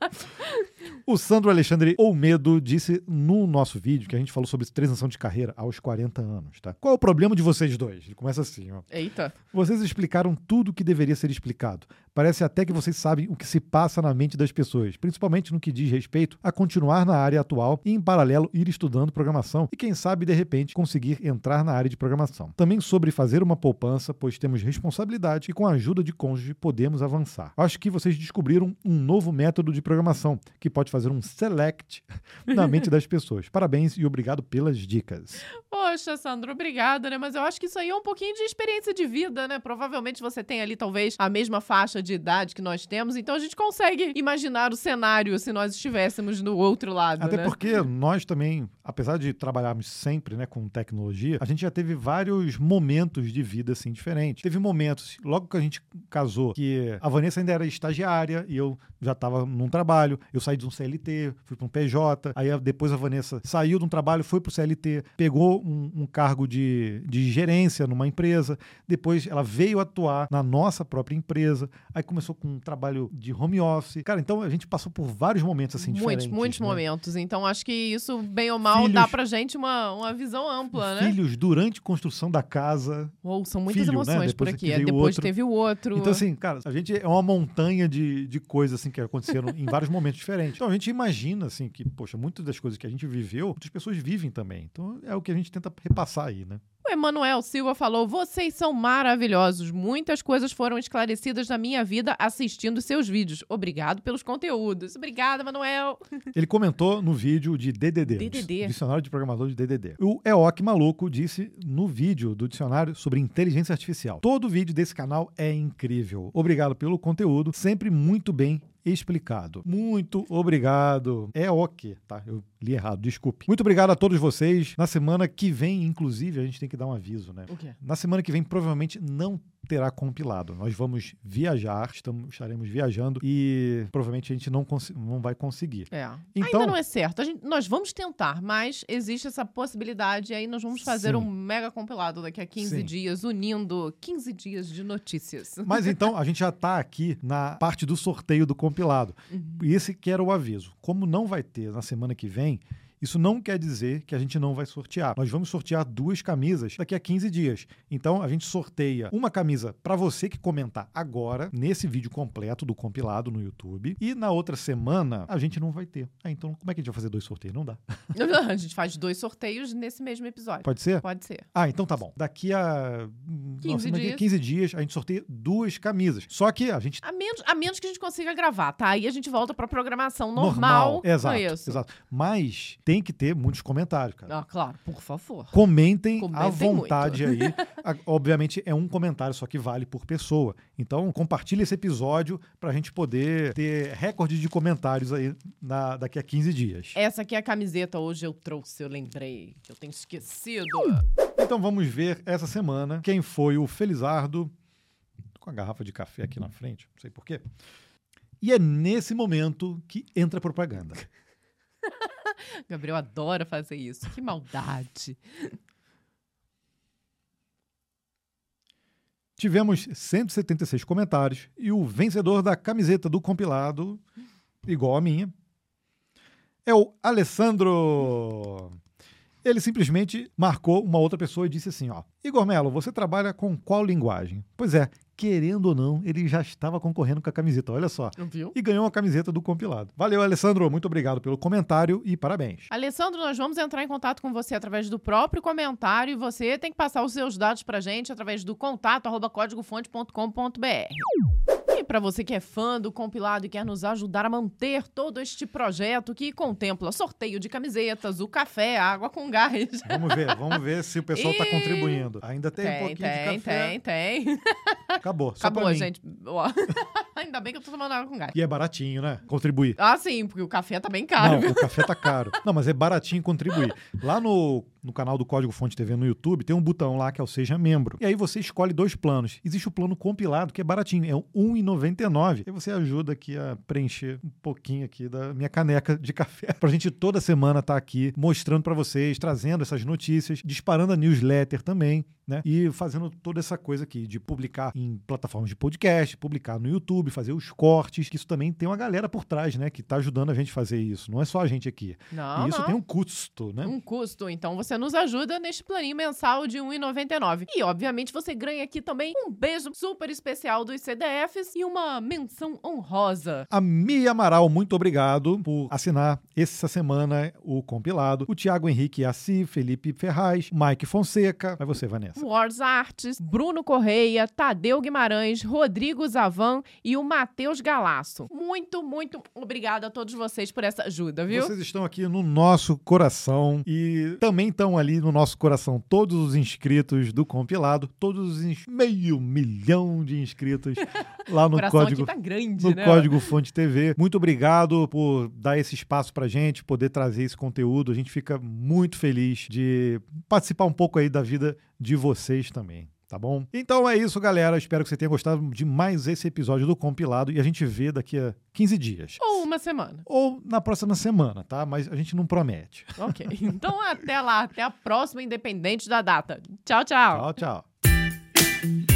B: O Sandro Alexandre Olmedo disse no nosso vídeo que a gente falou sobre transição de carreira aos 40 anos, tá? Qual é o problema de vocês dois? Ele começa assim, ó.
A: Eita.
B: Vocês explicaram tudo o que deveria ser explicado. Parece até que vocês sabem o que se passa na mente das pessoas, principalmente no que diz respeito a continuar na área atual e, em paralelo, ir estudando programação e, quem sabe, de repente, conseguir entrar na área de programação. Também sobre fazer uma poupança, pois temos responsabilidade e, com a ajuda de cônjuge, podemos avançar. Acho que vocês descobriram um novo método de programação que pode fazer um select [LAUGHS] na mente das pessoas. Parabéns e obrigado pelas dicas.
A: Poxa, Sandro, obrigada, né? Mas eu acho que isso aí é um pouquinho de experiência de vida, né? Provavelmente você tem ali, talvez, a mesma faixa de idade que nós temos, então a gente consegue imaginar o cenário se nós estivéssemos do outro lado,
B: Até
A: né?
B: porque nós também, apesar de trabalharmos sempre né, com tecnologia, a gente já teve vários momentos de vida assim diferentes. Teve momentos, logo que a gente casou, que a Vanessa ainda era estagiária e eu já estava num trabalho. Eu saí de um CLT, fui para um PJ. Aí depois a Vanessa saiu de um trabalho, foi para o CLT, pegou um, um cargo de, de gerência numa empresa. Depois ela veio atuar na nossa própria empresa. Aí começou com um trabalho de home office. Cara, então a gente passou por vários momentos assim
A: muitos,
B: diferentes.
A: muitos
B: né?
A: momentos. Então, acho que isso, bem ou mal,
B: Filhos-
A: dá pra gente uma, uma visão ampla, né?
B: filhos durante construção da casa.
A: Uou, são muitas
B: filho, né?
A: emoções por
B: Depois
A: aqui. É, Depois
B: outro.
A: teve o outro.
B: Então, assim, cara, a gente é uma montanha de, de coisas assim que aconteceram em vários momentos diferentes. Então a gente imagina assim que, poxa, muitas das coisas que a gente viveu, outras pessoas vivem também. Então é o que a gente tenta repassar aí, né?
A: O Emanuel Silva falou: vocês são maravilhosos. Muitas coisas foram esclarecidas na minha vida assistindo seus vídeos. Obrigado pelos conteúdos. Obrigada, Emanuel. [LAUGHS]
B: Ele comentou no vídeo de DDD,
A: DDD.
B: Dicionário de Programador de DDD. O EOC Maluco disse no vídeo do dicionário sobre inteligência artificial. Todo vídeo desse canal é incrível. Obrigado pelo conteúdo, sempre muito bem explicado. Muito obrigado. É ok, tá? Eu li errado, desculpe. Muito obrigado a todos vocês. Na semana que vem, inclusive, a gente tem que dar um aviso, né?
A: O quê?
B: Na semana que vem, provavelmente não terá compilado. Nós vamos viajar, estamos, estaremos viajando e provavelmente a gente não, não vai conseguir.
A: É.
B: Então-
A: Ainda não é certo. Gente- nós vamos tentar, mas existe essa possibilidade. E aí nós vamos fazer
B: Sim.
A: um mega compilado daqui a 15
B: Sim.
A: dias, unindo 15 dias de notícias.
B: Mas [LAUGHS] então, a gente já está aqui na parte do sorteio do compilado. E esse que era o aviso. Como não vai ter na semana que vem, isso não quer dizer que a gente não vai sortear. Nós vamos sortear duas camisas daqui a 15 dias. Então, a gente sorteia uma camisa para você que comentar agora, nesse vídeo completo do compilado no YouTube. E na outra semana, a gente não vai ter. Ah, então, como é que a gente vai fazer dois sorteios? Não dá. [LAUGHS]
A: a gente faz dois sorteios nesse mesmo episódio.
B: Pode ser?
A: Pode ser.
B: Ah, então tá bom. Daqui a. hum,
A: 15
B: nossa, daqui a
A: dias.
B: 15 dias, a gente sorteia duas camisas. Só que a gente
A: A menos, a menos que a gente consiga gravar, tá? Aí a gente volta pra programação normal.
B: Exato,
A: com isso.
B: exato. Mas tem que ter muitos comentários, cara.
A: Ah, claro, por favor.
B: Comentem, à
A: Comentem
B: vontade aí. [LAUGHS] A- Obviamente é um comentário só que vale por pessoa. Então compartilhe esse episódio para a gente poder ter recorde de comentários aí na- daqui a 15 dias.
A: Essa aqui é a camiseta, hoje eu trouxe, eu lembrei, eu tenho esquecido.
B: Então vamos ver essa semana quem foi o Felizardo. Tô com a garrafa de café aqui na frente, não sei porquê. E é nesse momento que entra a propaganda. [LAUGHS] [LAUGHS]
A: Gabriel adora fazer isso, que maldade.
B: Tivemos 176 comentários e o vencedor da camiseta do compilado, igual a minha, é o Alessandro. Ele simplesmente marcou uma outra pessoa e disse assim: ó, Igor Melo, você trabalha com qual linguagem? Pois é, querendo ou não, ele já estava concorrendo com a camiseta, olha só.
A: Viu?
B: E ganhou a camiseta do compilado. Valeu, Alessandro, muito obrigado pelo comentário e parabéns.
A: Alessandro, nós vamos entrar em contato com você através do próprio comentário e você tem que passar os seus dados pra gente através do contato arroba códigofonte.com.br. E para você que é fã do compilado e quer nos ajudar a manter todo este projeto que contempla sorteio de camisetas, o café, a água com gás.
B: Vamos ver, vamos ver se o pessoal está
A: E-
B: contribuindo. Ainda tem, um
A: Tem,
B: pouquinho
A: tem,
B: de café.
A: tem, tem.
B: Acabou, só
A: Acabou, gente. [LAUGHS] Ainda bem que eu tô tomando água com gás.
B: E é baratinho, né? Contribuir.
A: Ah, sim, porque o café tá bem caro.
B: Não, o café tá caro. Não, mas é baratinho contribuir. Lá no, no canal do Código Fonte TV no YouTube, tem um botão lá que é o Seja Membro. E aí você escolhe dois planos. Existe o plano compilado, que é baratinho, é o R$ 1,99. E você ajuda aqui a preencher um pouquinho aqui da minha caneca de [LAUGHS] café. Pra gente toda semana estar aqui mostrando pra vocês, trazendo essas notícias, disparando a newsletter também, né? E fazendo toda essa coisa aqui de publicar em plataformas de podcast, publicar no YouTube, fazer os cortes, que isso também tem uma galera por trás, né? Que tá ajudando a gente a fazer isso. Não é só a gente aqui.
A: Não,
B: e isso
A: não.
B: tem um custo, né?
A: um custo. Então você nos ajuda neste planinho mensal de R$ 1,99. E, obviamente, você ganha aqui também um beijo super especial dos CDFs e uma menção honrosa.
B: A Mia Amaral, muito obrigado por assinar essa semana o compilado. O Tiago Henrique Assi, Felipe Ferraz, Mike Fonseca. Vai você, Vanessa.
A: Wars Arts, Bruno Correia, Tadeu Guimarães, Rodrigo Zavan e o Matheus Galasso. Muito, muito obrigada a todos vocês por essa ajuda, viu?
B: Vocês estão aqui no nosso coração e também estão ali no nosso coração todos os inscritos do compilado, todos os meio milhão de inscritos [LAUGHS] lá no código
A: tá grande,
B: no
A: né?
B: Código Fonte TV. Muito obrigado por dar esse espaço pra gente, poder trazer esse conteúdo. A gente fica muito feliz de participar um pouco aí da vida de vocês também. Tá bom? Então é isso, galera. Espero que você tenha gostado de mais esse episódio do compilado e a gente vê daqui a 15 dias.
A: Ou uma semana.
B: Ou na próxima semana, tá? Mas a gente não promete.
A: Ok. [LAUGHS] Então até lá, até a próxima, independente da data. Tchau, tchau.
B: Tchau, tchau.